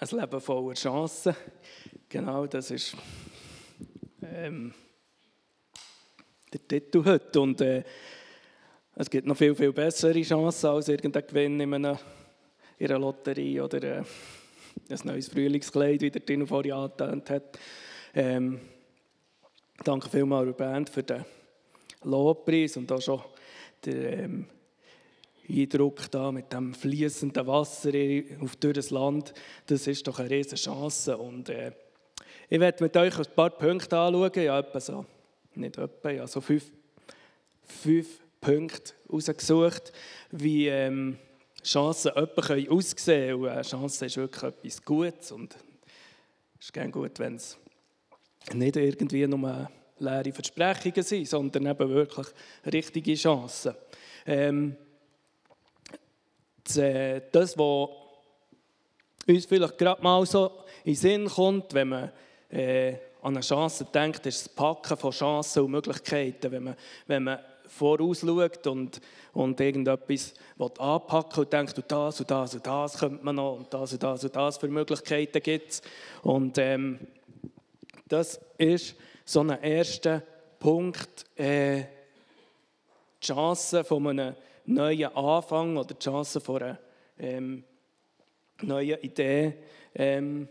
ein Leben voller Chancen. Genau, das ist ähm, der Titel heute. Und äh, es gibt noch viel, viel bessere Chancen als irgendein Gewinn in einer, in einer Lotterie oder äh, ein neues Frühlingskleid, wie der Tino vorhin angetönt hat. Ähm, danke vielmals der Band für den Lobpreis und auch schon den ähm, Eindruck da mit dem fließenden Wasser auf das Land. Das ist doch eine riesige Chance. Und, äh, ich werde mit euch ein paar Punkte anschauen. Ja, etwa so, nicht etwa, ja, so fünf, fünf Punkte rausgesucht, wie ähm, Chancen etwa aussehen können. Und eine Chance ist wirklich etwas Gutes. Und es ist gerne gut, wenn es nicht irgendwie nur leere Versprechungen sind, sondern eben wirklich richtige Chancen. Ähm, äh, das, was uns vielleicht gerade mal so in den Sinn kommt, wenn man äh, an eine Chance denkt, ist das Packen von Chancen und Möglichkeiten. Wenn man, wenn man vorausschaut und, und irgendetwas anpacken und denkt, und das und das und das könnte man noch und das und das und das für Möglichkeiten gibt es. Und ähm, das ist so ein erster Punkt, äh, die Chance von einem neuen Anfang oder die Chance von einer ähm, neuen Idee ähm,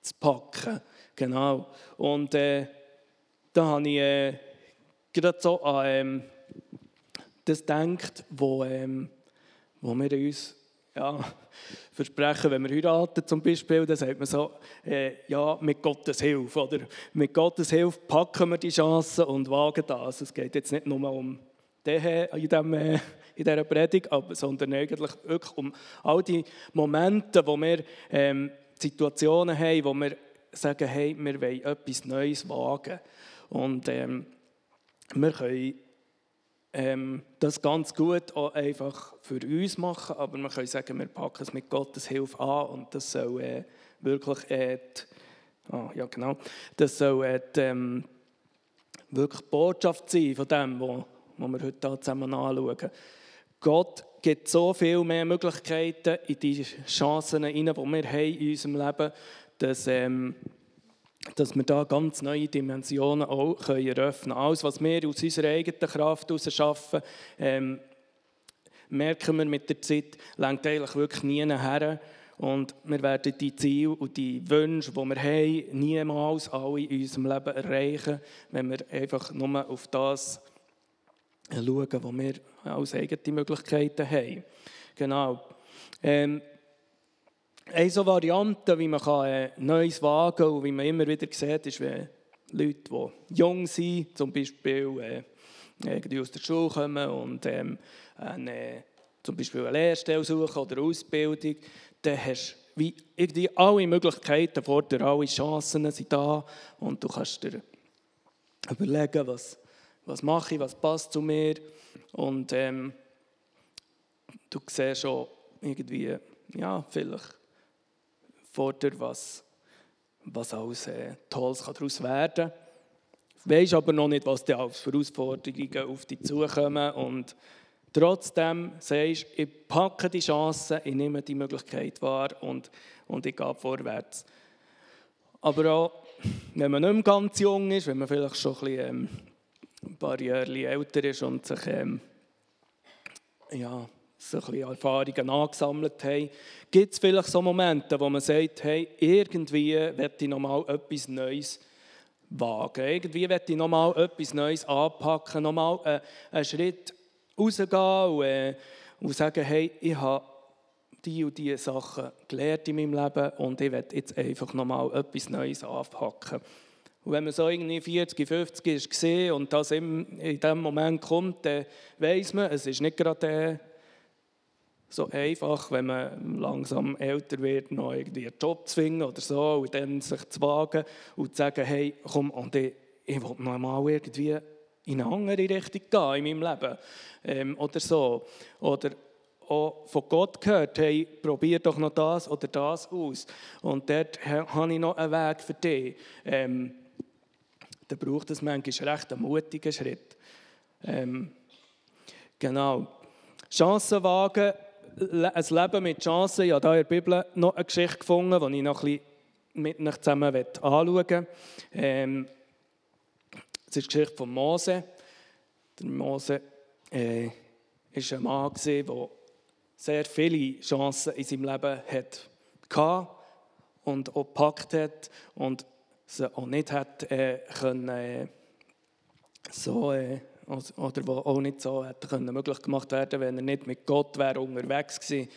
zu packen. Genau. Und äh, da habe ich äh, gerade so an ähm, das gedacht, wo, ähm, wo wir uns ja, versprechen, wenn wir heiraten zum Beispiel, dann sagt man so, äh, ja, mit Gottes Hilfe. Oder mit Gottes Hilfe packen wir die Chancen und wagen das. Es geht jetzt nicht nur um in, äh, in dieser Predigt, sondern eigentlich wirklich um all die Momente, wo wir ähm, Situationen haben, wo wir sagen, hey, wir wollen etwas Neues wagen. Und ähm, wir können ähm, das ganz gut auch einfach für uns machen, aber wir können sagen, wir packen es mit Gottes Hilfe an und das soll äh, wirklich äh, die, oh, ja genau, das soll äh, die, ähm, wirklich Botschaft sein von dem, was die wir heute hier zusammen anschauen. Gott gibt so viel mehr Möglichkeiten in die Chancen hinein, die wir haben in unserem Leben, dass, ähm, dass wir da ganz neue Dimensionen auch können eröffnen können. Alles, was wir aus unserer eigenen Kraft heraus schaffen, ähm, merken wir mit der Zeit, lenkt eigentlich wirklich nie her. Und wir werden die Ziele und die Wünsche, die wir haben, niemals alle in unserem Leben erreichen, wenn wir einfach nur auf das schauen, wo wir als eigene Möglichkeiten haben. Genau. Ähm, eine so Variante, wie man kann, äh, Neues wagen kann und wie man immer wieder sieht, ist, wenn Leute, die jung sind, zum Beispiel äh, aus der Schule kommen und ähm, eine, zum Beispiel eine Lehrstelle suchen oder eine Ausbildung, dann hast du wie irgendwie alle Möglichkeiten vor dir, alle Chancen sind da und du kannst dir überlegen, was, was mache ich, was passt zu mir. Und ähm, du siehst schon irgendwie, ja, vielleicht vor dir, was, was alles äh, Tolles daraus werden kann. Weißt aber noch nicht, was dir als Herausforderungen auf dich zukommen. Und trotzdem sagst du, ich packe die Chance, ich nehme die Möglichkeit wahr und, und ich gehe vorwärts. Aber auch, wenn man nicht mehr ganz jung ist, wenn man vielleicht schon ein bisschen ähm, ein paar Jahre älter ist und sich ähm, ja, so ein bisschen Erfahrungen angesammelt hat, gibt es vielleicht so Momente, wo man sagt, hey, irgendwie werde ich noch mal etwas Neues wagen. Irgendwie werde ich noch mal etwas Neues anpacken, noch mal äh, einen Schritt rausgehen und, äh, und sagen, hey, ich habe die und diese Sachen gelernt in meinem Leben und ich werde jetzt einfach noch mal etwas Neues anpacken. Und wenn man so irgendwie 40, 50 ist gesehen und das in diesem Moment kommt, dann weiß man, es ist nicht gerade äh, so einfach, wenn man langsam älter wird, noch irgendwie einen Job zu finden oder so und dann sich zu wagen und zu sagen, hey, komm, und ich, ich will noch mal irgendwie in eine andere Richtung gehen in meinem Leben ähm, oder so. Oder auch von Gott gehört, hey, probier doch noch das oder das aus. Und dort habe ich noch einen Weg für dich. Ähm, dann braucht es manchmal recht einen mutigen Schritt. Ähm, genau. Chancen wagen ein Leben mit Chancen. Ich habe hier in der Bibel noch eine Geschichte gefunden, die ich noch ein bisschen mit euch zusammen anschauen möchte. Ähm, das ist die Geschichte von Mose. Der Mose äh, ein Mann, der sehr viele Chancen in seinem Leben hatte und auch gepackt hat und sie auch nicht hat äh, können, äh, so äh, oder wo auch nicht so hätte können möglich gemacht werden, wenn er nicht mit Gott wäre unterwegs gewesen.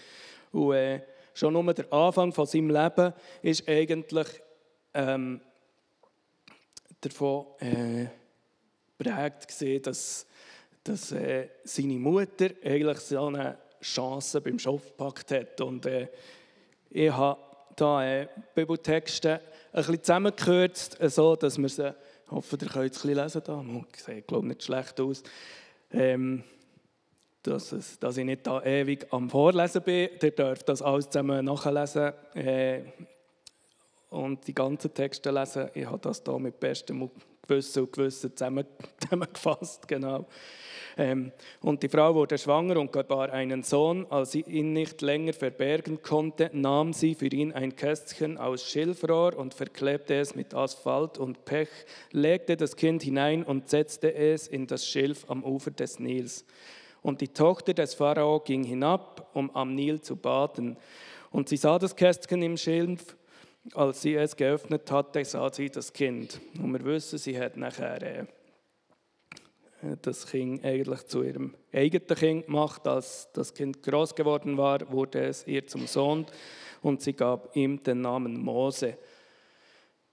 Und äh, schon nur der Anfang von seinem Leben ist eigentlich ähm, davon äh, dass, dass äh, seine Mutter eigentlich so eine Chance beim Schopf gepackt hat. Und äh, ich habe da äh, Bibeltexte ein bisschen zusammengekürzt, so dass wir sie ich hoffe, ihr könnt es ein bisschen lesen. Da. Sieht, glaube nicht schlecht aus. Ähm, dass, es, dass ich nicht da ewig am Vorlesen bin. Ihr dürft das alles zusammen nachlesen äh, und die ganzen Texte lesen. Ich habe das hier mit bestem Gewissen und Gewissen zusammengefasst. Genau. Ähm, und die Frau wurde schwanger und gebar einen Sohn. Als sie ihn nicht länger verbergen konnte, nahm sie für ihn ein Kästchen aus Schilfrohr und verklebte es mit Asphalt und Pech, legte das Kind hinein und setzte es in das Schilf am Ufer des Nils. Und die Tochter des Pharao ging hinab, um am Nil zu baden. Und sie sah das Kästchen im Schilf. Als sie es geöffnet hatte, sah sie das Kind. Und wir wissen, sie hat nachher äh, das Kind eigentlich zu ihrem eigenen Kind gemacht. Als das Kind groß geworden war, wurde es ihr zum Sohn und sie gab ihm den Namen Mose.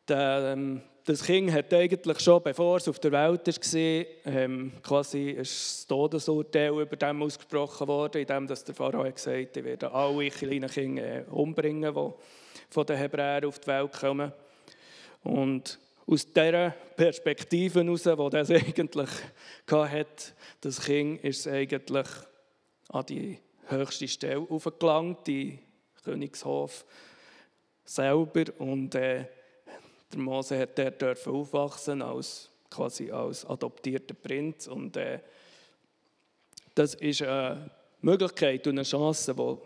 Ähm, das Kind hat eigentlich schon, bevor es auf der Welt war, ähm, quasi das Todesurteil über dem ausgesprochen worden, indem der Pharao gesagt hat, ich werde alle kleinen Kinder äh, umbringen, die von den Hebräern auf die Welt kommen. Und aus dieser Perspektive heraus, die das eigentlich hatte, das Kind ist eigentlich an die höchste Stelle aufgelangt, die Königshof selber. Und äh, der Mose hat dort aufwachsen als quasi als adoptierter Prinz. Und äh, das ist eine Möglichkeit und eine Chance, die,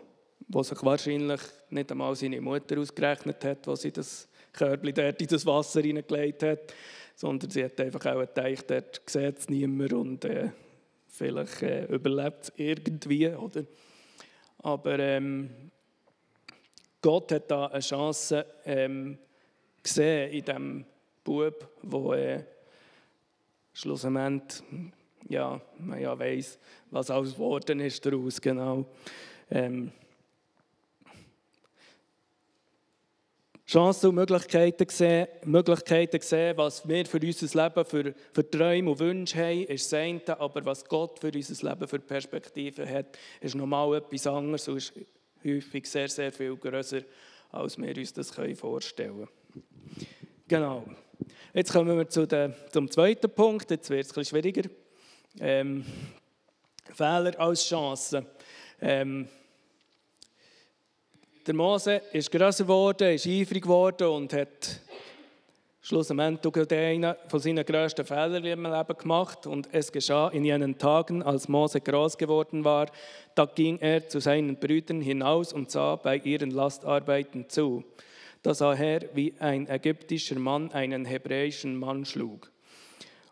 die sich wahrscheinlich nicht einmal seine Mutter ausgerechnet hat, wo sie das Körbchen dort in das Wasser hineingelegt hat, sondern sie hat einfach auch gedacht, dort sieht es niemand und äh, vielleicht äh, überlebt es irgendwie. Oder? Aber ähm, Gott hat da eine Chance ähm, gesehen in diesem Bub, wo äh, schlussendlich ja, man ja weiss, was alles geworden ist daraus, genau. Ähm, Chancen und Möglichkeiten sehen, Möglichkeiten sehen, was wir für unser Leben für, für Träume und Wünsche haben, ist das eine, aber was Gott für unser Leben für Perspektiven hat, ist nochmal etwas anderes und ist häufig sehr, sehr viel grösser, als wir uns das vorstellen können. Genau. Jetzt kommen wir zu der, zum zweiten Punkt, jetzt wird es etwas schwieriger. Ähm, Fehler als Chancen. Ähm, der Mose ist größer geworden, ist eifrig geworden und hat schlussendlich einen von seinen grössten Fehlern im Leben gemacht. Und es geschah in jenen Tagen, als Mose groß geworden war, da ging er zu seinen Brüdern hinaus und sah bei ihren Lastarbeiten zu. Da sah er, wie ein ägyptischer Mann einen hebräischen Mann schlug.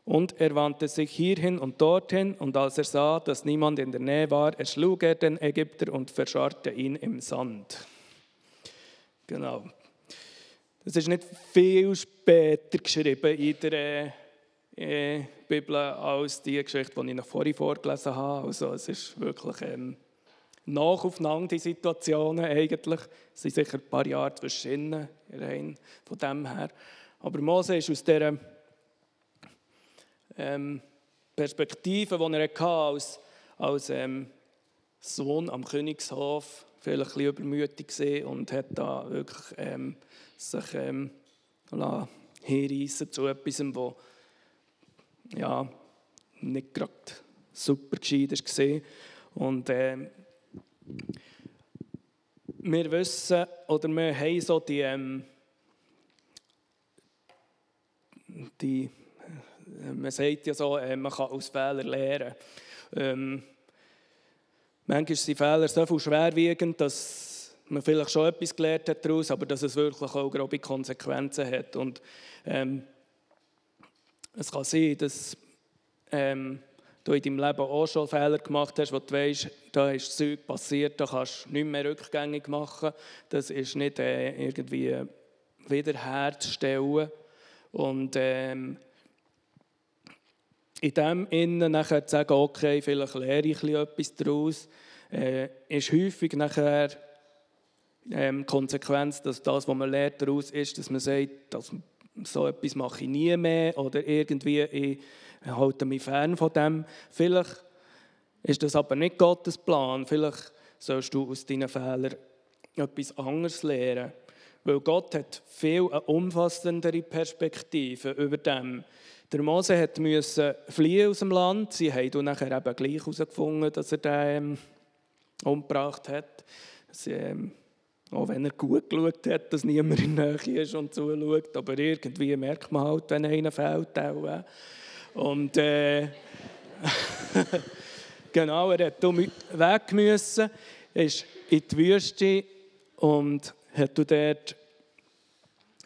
Und er wandte sich hierhin und dorthin, und als er sah, dass niemand in der Nähe war, erschlug er den Ägypter und verscharrte ihn im Sand. Genau. Das ist nicht viel später geschrieben in der äh, Bibel als die Geschichte, die ich noch vorhin vorgelesen habe. Also es ist wirklich ähm, nacheinander die Situationen eigentlich. Es sind sicher ein paar Jahre zwischen rein von dem her. Aber Mose ist aus dieser ähm, Perspektive, die er hatte, als, als ähm, Sohn am Königshof vielleicht ein bisschen übermütig gesehen und hat da wirklich ähm, sich ähm, hinreissen zu etwas, wo ja, nicht gerade super gescheit war. Und äh, wir wissen, oder wir haben so die, ähm, die man sagt ja so, äh, man kann aus Fehlern lernen. Ähm, manchmal sind Fehler so viel schwerwiegend, dass man vielleicht schon etwas gelernt hat daraus, aber dass es wirklich auch grobe Konsequenzen hat. Und ähm, es kann sein, dass ähm, du in deinem Leben auch schon Fehler gemacht hast, wo du weißt, da ist Zeug passiert, da kannst du nicht mehr rückgängig machen. Das ist nicht äh, irgendwie wiederherzustellen. Und ähm, in dem Innen nachher zu sagen, okay, vielleicht lehre ich etwas daraus, äh, ist häufig nachher ähm, Konsequenz, dass das, was man lernt daraus ist, dass man sagt, dass so etwas mache ich nie mehr oder irgendwie ich halte mich fern von dem. Vielleicht ist das aber nicht Gottes Plan. Vielleicht sollst du aus deinen Fehlern etwas anderes lernen. Weil Gott hat viel eine umfassendere Perspektive über dem. Der Mose hat müssen fliehen aus dem Land. Sie haben dann nachher eben gleich herausgefunden, dass er den ähm, umgebracht hat. Sie, ähm, auch wenn er gut geschaut hat, dass niemand in der Nähe ist und zuschaut. Aber irgendwie merkt man halt, wenn einer fehlt. Auch, äh. Und äh, genau, er hat weg müssen, ist in die Wüste und hat dort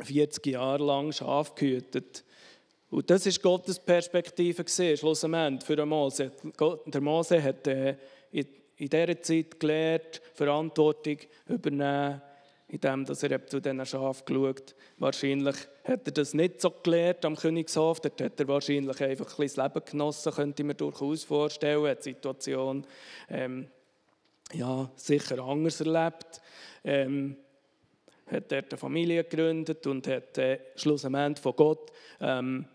40 Jahre lang Schaf gehütet. Und das ist Gottes Perspektive schlussendlich für den Mose. Der Mose hat äh, in, dieser Zeit gelernt, Verantwortung übernehmen, indem er zu diesen Schafen geschaut Wahrscheinlich hat er das nicht so gelernt am Königshof. Dort hat er wahrscheinlich einfach ein bisschen das Leben genossen, könnte ich mir durchaus vorstellen. Er hat die Situation ähm, ja, sicher anders erlebt. Ähm, hat dort eine Familie gegründet und hat äh, schlussendlich von Gott ähm,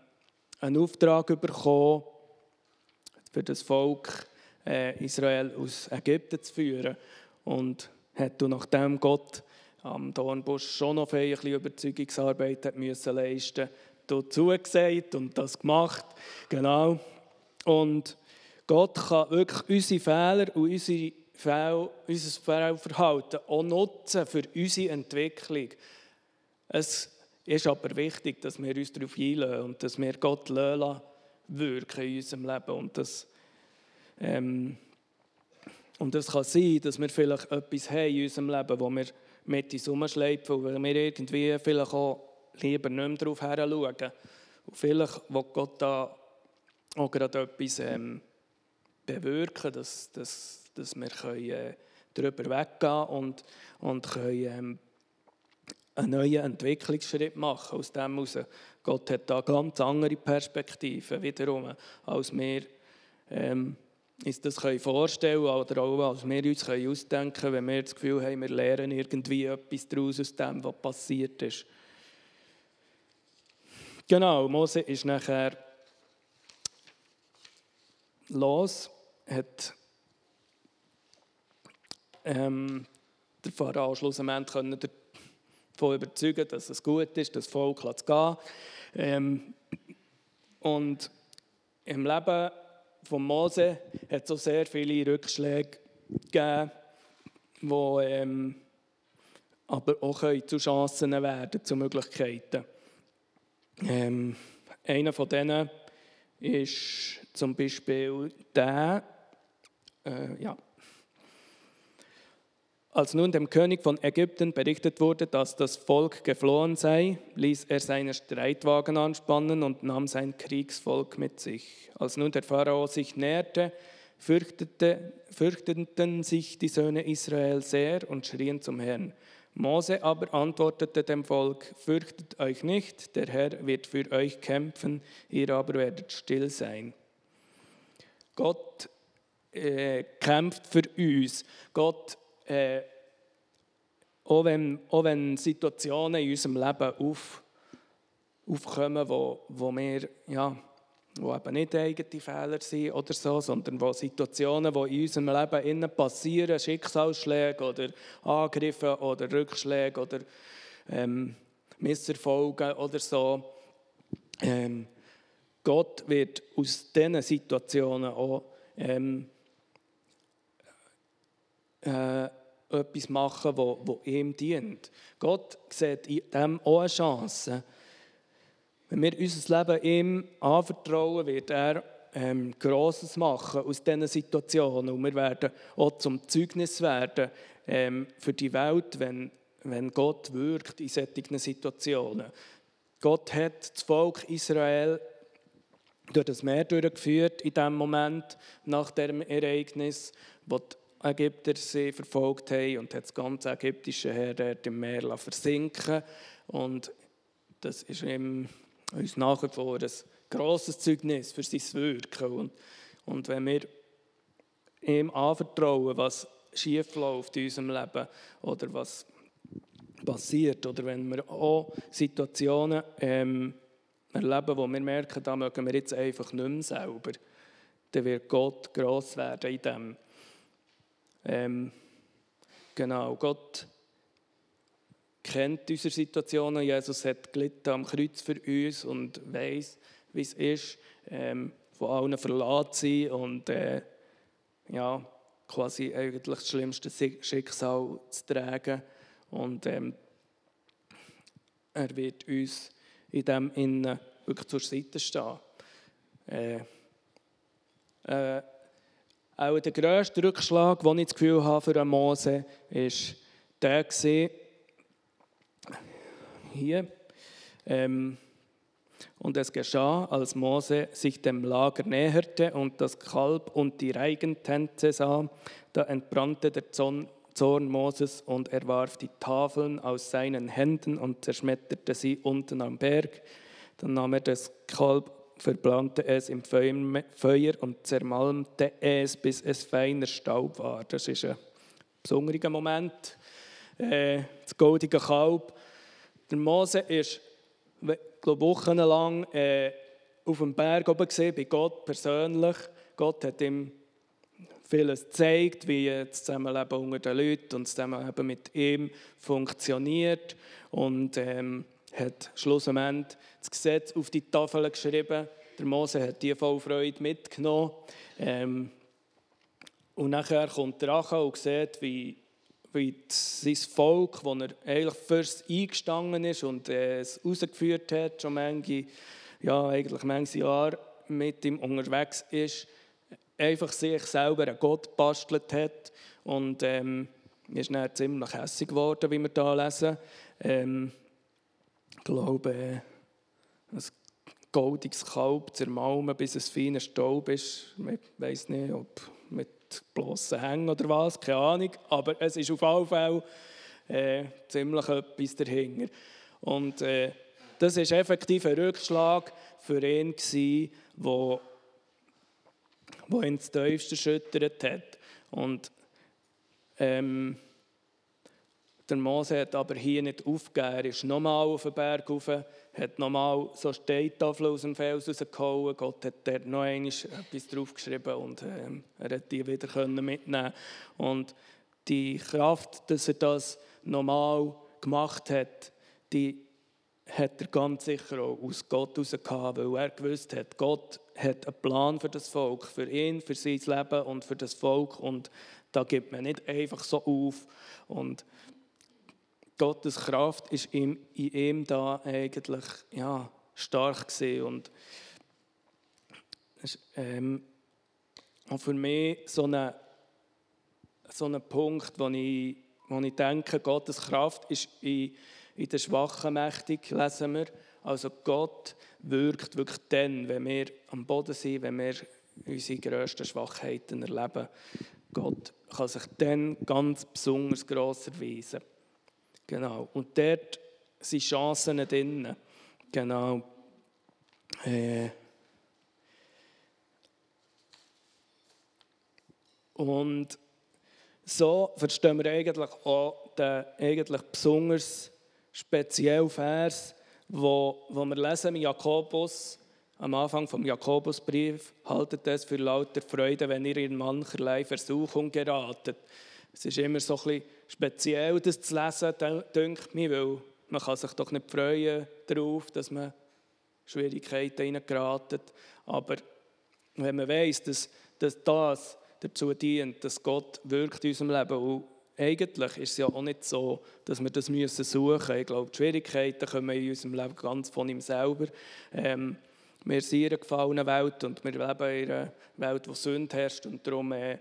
einen Auftrag bekommen, für das Volk äh, Israel aus Ägypten zu führen. Und hat nachdem Gott am Dornbusch schon noch ein bisschen Überzeugungsarbeit hat müssen leisten musste, zugesagt und das gemacht. Genau. Und Gott kann wirklich unsere Fehler und unsere unser Fehlverhalten auch nutzen für unsere Entwicklung. Es ist aber wichtig, dass wir uns darauf einlösen und dass wir Gott lassen, wirken in unserem Leben. Und das, ähm, und das kann sein, dass wir vielleicht etwas haben in unserem Leben, wo wir mit uns umschleifen, weil wir irgendwie vielleicht auch lieber nicht mehr darauf schauen. Und vielleicht will Gott da auch gerade etwas ähm, bewirken, dass, dass, dass wir können, äh, darüber weggehen und, und können, ähm, einen neuen Entwicklungsschritt machen aus dem heraus. Gott hat da ganz andere Perspektiven wiederum, als wir ähm, uns das können vorstellen oder auch als wir uns können ausdenken können, wenn wir das Gefühl haben, wir lernen irgendwie etwas daraus aus dem, was passiert ist. Genau, Mose ist nachher los, hat ähm, der Pharao schlussendlich können davon überzeugen, dass es gut ist, das Volk zu gehen. Ähm, und im Leben von Mose hat es auch sehr viele Rückschläge gegeben, die ähm, aber auch zu Chancen werden, zu Möglichkeiten. Ähm, einer von denen ist zum Beispiel der, äh, ja, als nun dem König von Ägypten berichtet wurde, dass das Volk geflohen sei, ließ er seine Streitwagen anspannen und nahm sein Kriegsvolk mit sich. Als nun der Pharao sich näherte, fürchtete, fürchteten sich die Söhne Israel sehr und schrien zum Herrn. Mose aber antwortete dem Volk, fürchtet euch nicht, der Herr wird für euch kämpfen, ihr aber werdet still sein. Gott äh, kämpft für uns. Gott äh, auch, wenn, auch wenn Situationen in unserem Leben auf, aufkommen, wo, wo wir, ja, wo eben nicht eigene Fehler sind oder so, sondern wo Situationen, die in unserem Leben innen passieren, Schicksalsschläge oder Angriffe oder Rückschläge oder ähm, Misserfolge oder so, ähm, Gott wird aus diesen Situationen auch ähm, äh, etwas machen, wo, wo ihm dient. Gott sieht in dem auch eine Chance. Wenn wir unser Leben ihm anvertrauen, wird er ähm, Grosses machen aus diesen Situationen und wir werden auch zum Zeugnis werden ähm, für die Welt, wenn, wenn Gott wirkt in solchen Situationen. Gott hat das Volk Israel durch das Meer durchgeführt in dem Moment nach dem Ereignis, wo die Ägypter sie verfolgt haben und hat das ganze ägyptische Heer dort im Meer versinken und das ist ihm, uns nach wie vor ein grosses Zeugnis für sein Wirken und, und wenn wir ihm anvertrauen, was schief läuft in unserem Leben oder was passiert oder wenn wir auch Situationen ähm, erleben, wo wir merken, da mögen wir jetzt einfach nicht mehr selber, dann wird Gott gross werden in dem. Ähm, genau, Gott kennt unsere Situationen. Jesus hat gelitten am Kreuz für uns und weiß, wie es ist, ähm, von allen verlassen zu sein und äh, ja, quasi eigentlich das schlimmste Schicksal zu tragen. Und ähm, er wird uns in dem Innen wirklich zur Seite stehen. Äh, äh, auch der grösste Rückschlag, den ich das Gefühl habe für Mose, ist der gewesen, hier. Ähm, und es geschah, als Mose sich dem Lager näherte und das Kalb und die Reigentänze sah, da entbrannte der Zorn Moses und er warf die Tafeln aus seinen Händen und zerschmetterte sie unten am Berg. Dann nahm er das Kalb, verbrannte es im Feuer und zermalmte es, bis es feiner Staub war. Das ist ein besonderer Moment. Äh, das goldige Kalb. Der Mose ist glaube wochenlang äh, auf dem Berg oben gesehen, bei Gott persönlich. Gott hat ihm vieles gezeigt, wie das Zusammenleben unter den Leuten und das Zusammenleben mit ihm funktioniert. Und ähm, hat schlussendlich das Gesetz auf die Tafel geschrieben. Der Mose hat die voll Freude mitgenommen. Ähm, und nachher kommt der Acha und sieht, wie, wie sein Volk, das er eigentlich fürs eingestanden ist und äh, es rausgeführt hat, schon manche, ja, eigentlich manche Jahre mit ihm unterwegs ist, einfach sich selber einen Gott bastelt hat und ähm, ist dann ziemlich hässlich geworden, wie wir hier lesen. Ähm, glaube, ein goldiges Kalb zermalmen, bis es feiner Staub ist. Ich weiß nicht, ob mit bloßen Hängen oder was, keine Ahnung. Aber es ist auf jeden Fall äh, ziemlich etwas dahinter. Und äh, das war effektiv ein Rückschlag für ihn, der wo, wo ihn das tiefste erschüttert hat. Und ähm, der Mose hat aber hier nicht aufgegeben. Er ist nochmal auf den Berg rauf, hat nochmal so Steintafeln aus dem Fels rausgehauen. Gott hat dort noch einmal etwas draufgeschrieben und ähm, er hat die wieder mitnehmen Und die Kraft, dass er das nochmal gemacht hat, die hat er ganz sicher auch aus Gott heraus weil er gewusst hat, Gott hat einen Plan für das Volk, für ihn, für sein Leben und für das Volk und da gibt man nicht einfach so auf. Und Gottes Kraft ist in ihm da eigentlich ja, stark gewesen. und ähm, für mich so ein so ein Punkt, wo ich, wo ich denke, Gottes Kraft ist in, in den Schwachen mächtig, lesen wir. Also Gott wirkt wirklich dann, wenn wir am Boden sind, wenn wir unsere grössten Schwachheiten erleben. Gott kann sich dann ganz besonders gross erweisen. Genau. Und dort sind Chancen drin. Genau. Äh. Und so verstehen wir eigentlich auch den eigentlich besonders speziellen Vers, wo, wo wir lesen im Jakobus, am Anfang vom Jakobusbrief, haltet es für lauter Freude, wenn ihr in mancherlei Versuchung geratet. Es ist immer so ein bisschen speziell, das zu lesen, denkt mir, weil man kann sich doch nicht freuen darauf, dass man Schwierigkeiten hineingeraten. Aber wenn man weiß, dass, dass das dazu dient, dass Gott wirkt in unserem Leben und eigentlich ist es ja auch nicht so, dass wir das suchen müssen. Ich glaube, die Schwierigkeiten kommen in unserem Leben ganz von ihm selber. Ähm, wir sind in einer gefallenen Welt und wir leben in einer Welt, wo Sünde herrscht und darum, äh,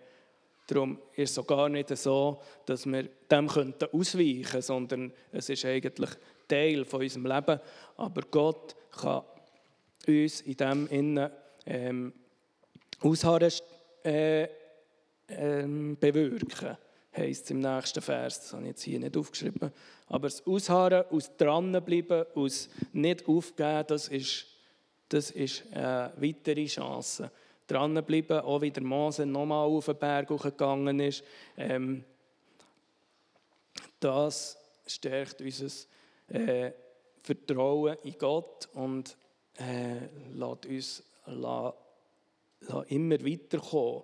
darum ist es auch gar nicht so, dass wir dem könnten ausweichen könnten, sondern es ist eigentlich Teil von unserem Leben. Aber Gott kann uns in dem Innen ähm, Ausharren äh, ähm, bewirken, heisst es im nächsten Vers. Das habe ich jetzt hier nicht aufgeschrieben. Aber das Ausharren, aus dranbleiben, aus nicht aufgeben, das ist, das ist eine weitere Chance. Dranbleiben, auch wie der Mose nochmal auf den Berg gegangen ist. Ähm, das stärkt unser äh, Vertrauen in Gott und äh, lässt uns lässt, lässt immer weiterkommen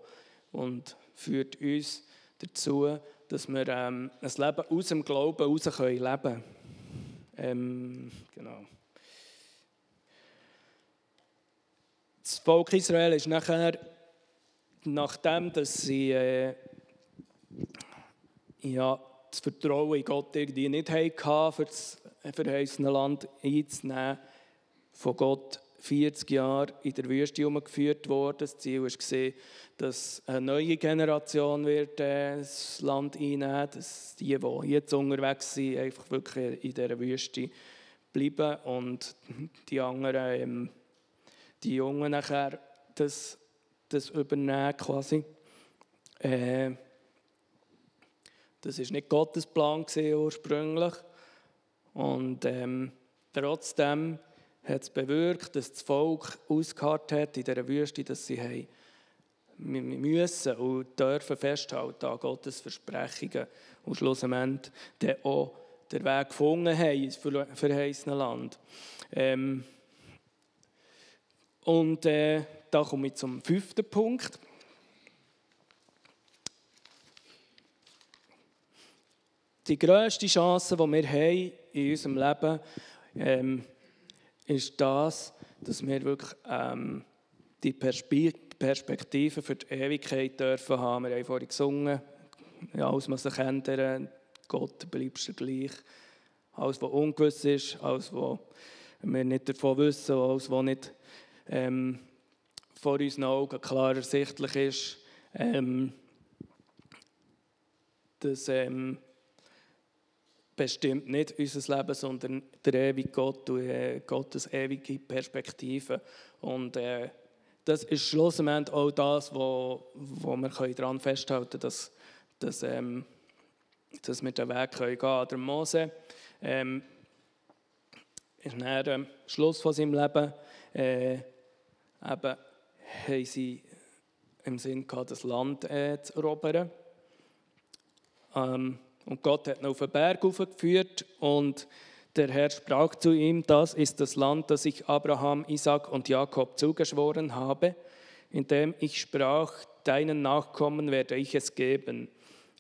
und führt uns dazu, dass wir ähm, ein Leben aus dem Glauben heraus leben können. Ähm, genau. Das Volk Israel ist nachher, nachdem dass sie äh, ja, das Vertrauen in Gott irgendwie nicht hatten, für das verheißene Land einzunehmen, von Gott 40 Jahre in der Wüste herumgeführt worden. Das Ziel war, dass eine neue Generation wird, äh, das Land einnehmen dass die, die jetzt unterwegs sind, einfach wirklich in dieser Wüste bleiben und die anderen, ähm, die Jungen nachher das, das übernehmen quasi. Äh, das war nicht Gottes Plan ursprünglich. Und ähm, trotzdem hat es bewirkt, dass das Volk ausgeharrt hat in dieser Wüste, dass sie haben müssen und dürfen festhalten an Gottes Versprechungen und schlussendlich auch den Weg gefunden haben ins verheißene Land. Ähm und äh, da komme ich zum fünften Punkt. Die grösste Chance, die wir haben in unserem Leben, ähm, ist das, dass wir wirklich ähm, die Perspektive für die Ewigkeit dürfen haben. Wir haben vorhin gesungen, alles, was sich ändert, Gott bleibst du gleich. Alles, was ungewiss ist, alles, was wir nicht davon wissen, alles, was nicht ähm, vor unseren Augen klar ersichtlich ist, ähm, das ähm, bestimmt nicht unser Leben, sondern der ewige Gott und äh, Gottes ewige Perspektive. Und äh, das ist schlussendlich auch das, wo, wo wir daran festhalten können, dass, dass, ähm, dass wir den Weg gehen können. Der Mose ähm, ist nach dem Schluss von seinem Leben äh, eben, haben sie im Sinn gehabt, das Land äh, zu erobern. Ähm, und Gott hat ihn auf den Berg aufgeführt und der Herr sprach zu ihm, das ist das Land, das ich Abraham, Isaac und Jakob zugeschworen habe, indem ich sprach, deinen Nachkommen werde ich es geben.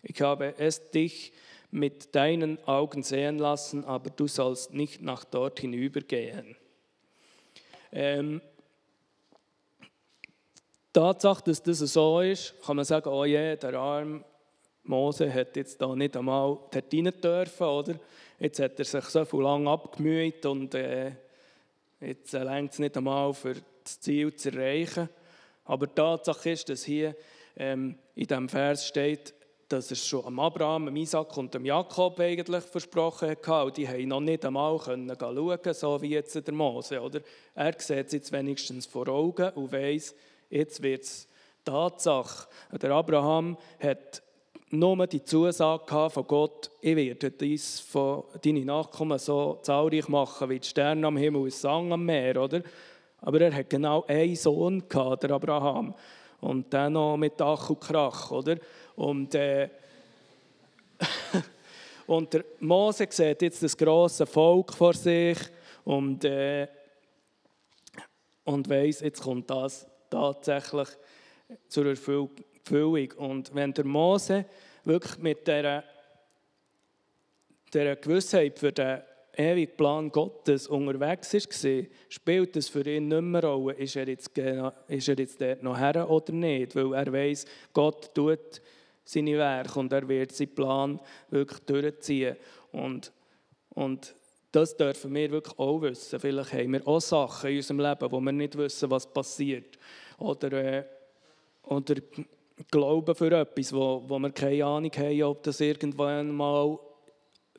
Ich habe es dich mit deinen Augen sehen lassen, aber du sollst nicht nach dort hinübergehen. Ähm, Tatsache, dass das so ist, kann man sagen, oh je, der Arm Mose hat jetzt da nicht einmal dort rein dürfen, oder? Jetzt hat er sich so viel lang abgemüht und äh, jetzt längt es nicht einmal für das Ziel zu erreichen. Aber die Tatsache ist, dass hier ähm, in diesem Vers steht, dass er schon am Abraham, am Isaac und am Jakob eigentlich versprochen hat. Und die haben noch nicht einmal können schauen, so wie jetzt der Mose. Oder? Er sieht es jetzt wenigstens vor Augen und weiss, jetzt wird es Tatsache. Der Abraham hat nur die Zusage von Gott, ich werde dies von deine Nachkommen so zahlreich machen wie die Sterne am Himmel und Sang am Meer, oder? Aber er hat genau einen Sohn gehabt, der Abraham. Und dann noch mit Ach und Krach, oder? Und, äh, und der Mose sieht jetzt das große Volk vor sich und, äh, und weiss, jetzt kommt das tatsächlich zur Erfüllung. Und wenn der Mose wirklich mit dieser, dieser Gewissheit für den ewigen Plan Gottes unterwegs war, spielt es für ihn nicht mehr Rolle, ist er jetzt, ist er jetzt dort noch her oder nicht, weil er weiß, Gott tut seine Werke und er wird seinen Plan wirklich durchziehen. Und, und das dürfen wir wirklich auch wissen. Vielleicht haben wir auch Sachen in unserem Leben, wo wir nicht wissen, was passiert. Oder, äh, oder glauben für etwas, wo, wo wir keine Ahnung haben, ob das irgendwann mal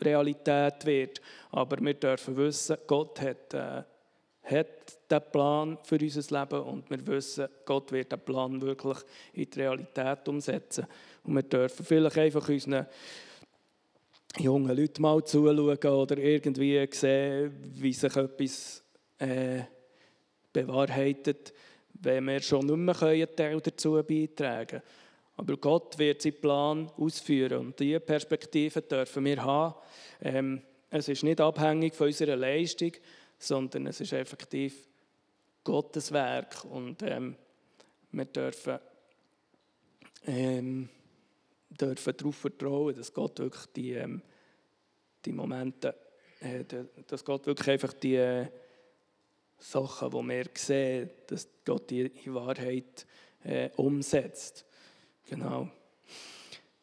Realität wird. Aber wir dürfen wissen, Gott hat, äh, hat den Plan für unser Leben und wir wissen, Gott wird den Plan wirklich in die Realität umsetzen. Und wir dürfen vielleicht einfach unseren jungen Leuten mal zuschauen oder irgendwie sehen, wie sich etwas äh, bewahrheitet, wenn wir schon nicht mehr einen Teil dazu beitragen können. Aber Gott wird seinen Plan ausführen und diese Perspektive dürfen wir haben. Ähm, es ist nicht abhängig von unserer Leistung, sondern es ist effektiv Gottes Werk und ähm, wir dürfen, ähm, dürfen darauf vertrauen, dass Gott wirklich die, ähm, die Momente, äh, dass Gott wirklich einfach die äh, Sachen, die wir sehen, dass Gott die Wahrheit äh, umsetzt. Genau.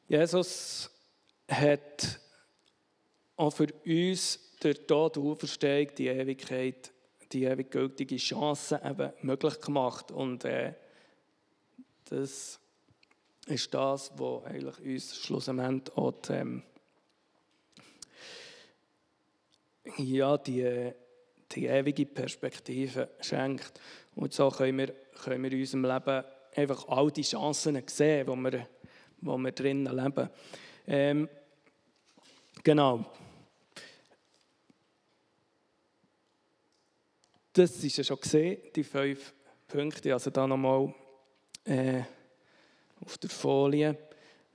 Jesus hat auch für uns durch Tod und Auferstehung die Ewigkeit, die ewig gültige Chance eben möglich gemacht. Und äh, das ist das, was eigentlich uns schlussendlich auch die, ähm, ja, die, die ewige Perspektive schenkt. Und so können wir, können wir in unserem Leben einfach all die Chancen sehen, wo wir, wo wir drinnen leben. Ähm, genau. Das ist ja schon gesehen, die fünf Punkte. Also da nochmal äh, auf der Folie.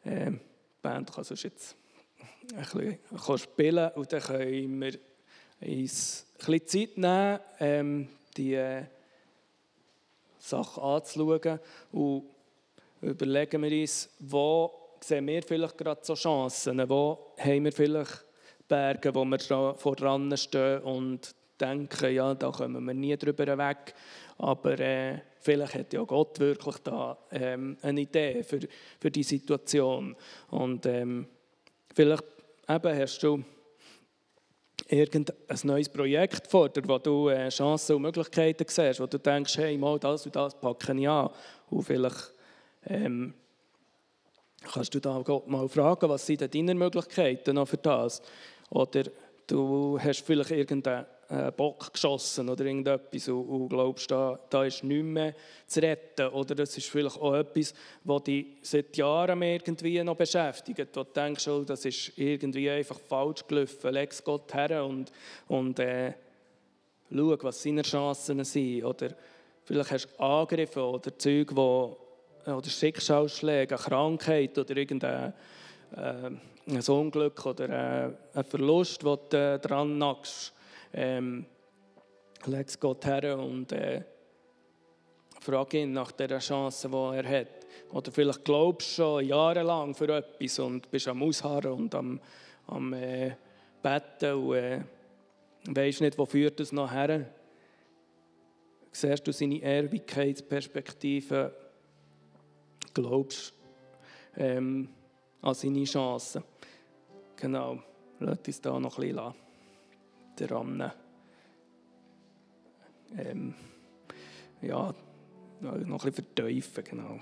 Äh, die Band kann sonst jetzt ein bisschen spielen und dann können wir uns ein bisschen Zeit nehmen, ähm, die äh, Sachen anzuschauen und überlegen wir uns, wo sehen wir vielleicht gerade so Chancen, wo haben wir vielleicht Berge, wo wir vor dran stehen und denken, ja, da kommen wir nie drüber weg. Aber äh, vielleicht hat ja Gott wirklich da ähm, eine Idee für, für die Situation. Und ähm, vielleicht eben hast du irgendein neues Projekt vor dir, wo du äh, Chancen und Möglichkeiten siehst, wo du denkst, hey, mal das und das packe ich an. Und vielleicht ähm, kannst du da Gott mal fragen, was sind denn deine Möglichkeiten noch für das? Oder du hast vielleicht irgendeinen äh, Bock geschossen oder irgendetwas und, und glaubst, da, da ist nichts mehr zu retten. Oder das ist vielleicht auch etwas, was dich seit Jahren irgendwie noch beschäftigt. Wo du denkst, oh, das ist irgendwie einfach falsch gelaufen. Leg Gott her und, und äh, schau, was seine Chancen sind. Oder vielleicht hast du Angriffe oder Zeug, wo, oder Schicksalsschläge, eine Krankheit oder irgendein äh, ein Unglück oder äh, ein Verlust, den du äh, dran nagst ähm, leg Gott her und äh, frag ihn nach der Chance, die er hat. Oder vielleicht glaubst du schon jahrelang für etwas und bist am Ausharren und am, am äh, Betten und äh, weißt nicht, wo führt es noch her. Siehst du seine Ewigkeitsperspektive, glaubst ähm, an seine Chancen. Genau, lass uns da noch ein bisschen lassen daran ähm, ja, noch ein bisschen vertiefen. Genau.